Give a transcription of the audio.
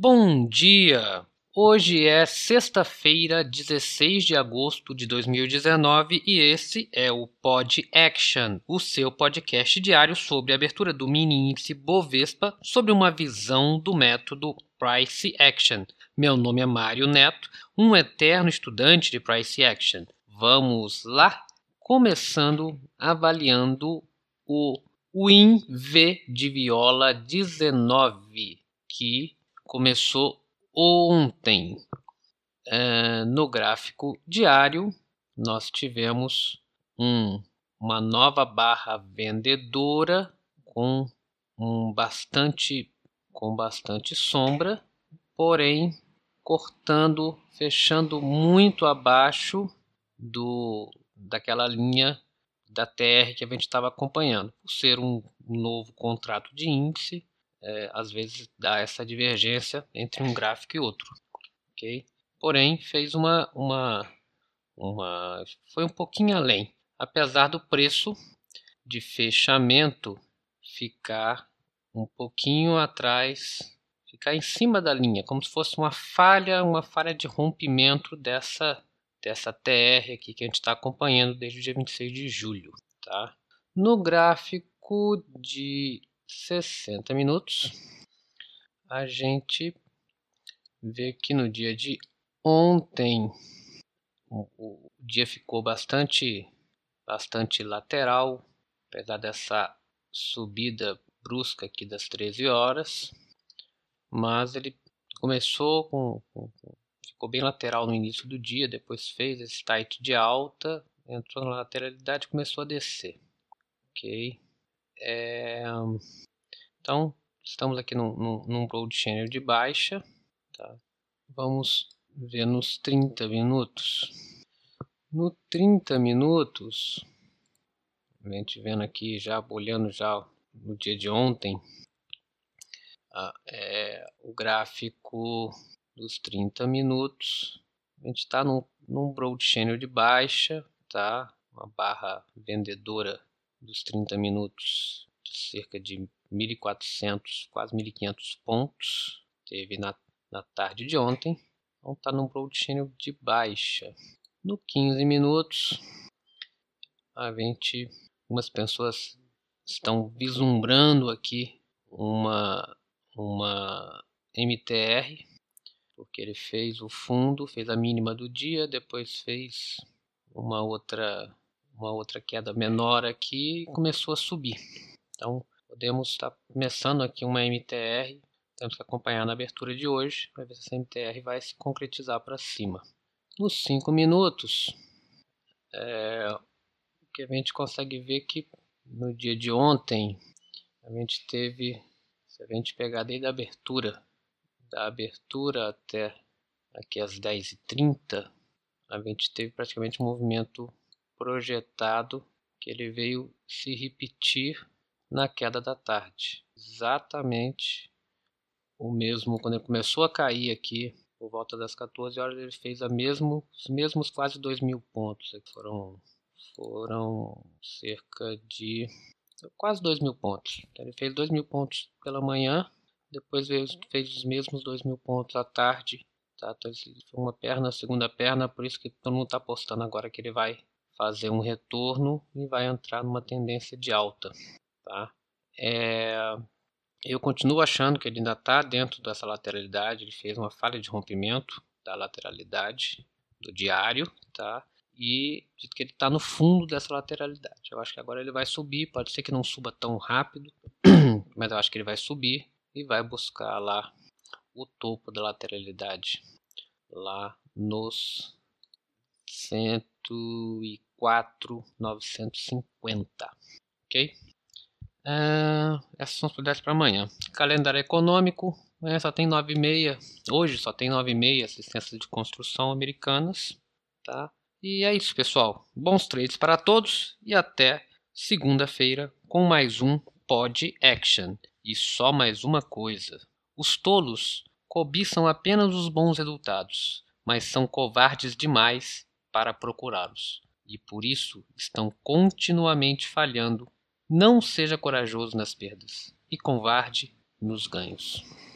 Bom dia! Hoje é sexta-feira, 16 de agosto de 2019 e esse é o Pod Action, o seu podcast diário sobre a abertura do mini índice Bovespa sobre uma visão do método Price Action. Meu nome é Mário Neto, um eterno estudante de Price Action. Vamos lá? Começando avaliando o Win V de viola 19, que começou ontem. Uh, no gráfico diário, nós tivemos um, uma nova barra vendedora com um bastante com bastante sombra, porém cortando, fechando muito abaixo do daquela linha da TR que a gente estava acompanhando. Por ser um novo contrato de índice, é, às vezes dá essa divergência entre um gráfico e outro. ok? Porém, fez uma, uma, uma. Foi um pouquinho além. Apesar do preço de fechamento ficar um pouquinho atrás, ficar em cima da linha, como se fosse uma falha, uma falha de rompimento dessa dessa TR aqui que a gente está acompanhando desde o dia 26 de julho. Tá? No gráfico de 60 minutos, a gente vê que no dia de ontem o, dia ficou bastante, bastante lateral, apesar dessa subida brusca aqui das 13 horas, mas ele começou com, com, ficou bem lateral no início do dia, depois fez esse tight de alta, entrou na lateralidade e começou a descer. Ok? É, então, estamos aqui num, num, num broad channel de baixa. Tá? Vamos ver nos 30 minutos. No 30 minutos, a gente vendo aqui já, olhando já no dia de ontem, ah, é, o gráfico dos 30 minutos. A gente está num, num broad channel de baixa, tá? Uma barra vendedora dos 30 minutos de cerca de 1.400, quase 1.500 pontos. Teve na, na tarde de ontem. Então está num broad channel de baixa. No 15 minutos, a gente, algumas pessoas estão vislumbrando aqui uma, uma MTR porque ele fez o fundo, fez a mínima do dia, depois fez uma outra uma outra queda menor aqui começou a subir. Então podemos estar começando aqui uma MTR, temos que acompanhar na abertura de hoje para ver se essa MTR vai se concretizar para cima. Nos 5 minutos, é, o que a gente consegue ver que no dia de ontem a gente teve, se a gente pegar desde a abertura da abertura até aqui às 10h30, a gente teve praticamente um movimento projetado que ele veio se repetir na queda da tarde. Exatamente o mesmo, quando ele começou a cair aqui, por volta das 14 horas, ele fez a mesmo, os mesmos quase 2 mil pontos. Foram, foram cerca de quase 2 mil pontos. Então, ele fez 2 mil pontos pela manhã depois veio, fez os mesmos 2 mil pontos à tarde. Tá? Então, uma perna, segunda perna, por isso que todo mundo está apostando agora que ele vai fazer um retorno e vai entrar numa tendência de alta. Tá? É, eu continuo achando que ele ainda está dentro dessa lateralidade. Ele fez uma falha de rompimento da lateralidade do diário, tá? E que ele está no fundo dessa lateralidade. Eu acho que agora ele vai subir. Pode ser que não suba tão rápido, mas eu acho que ele vai subir e vai buscar lá o topo da lateralidade lá nos 104,950, ok? Uh, essas são as prioridades para amanhã. Calendário econômico, amanhã só tem 9 e meia, hoje só tem 9 e meia assistências de construção americanas, tá? E é isso, pessoal. Bons trades para todos e até segunda-feira com mais um Pod Action. E só mais uma coisa: os tolos cobiçam apenas os bons resultados, mas são covardes demais para procurá-los, e por isso estão continuamente falhando. Não seja corajoso nas perdas e covarde nos ganhos.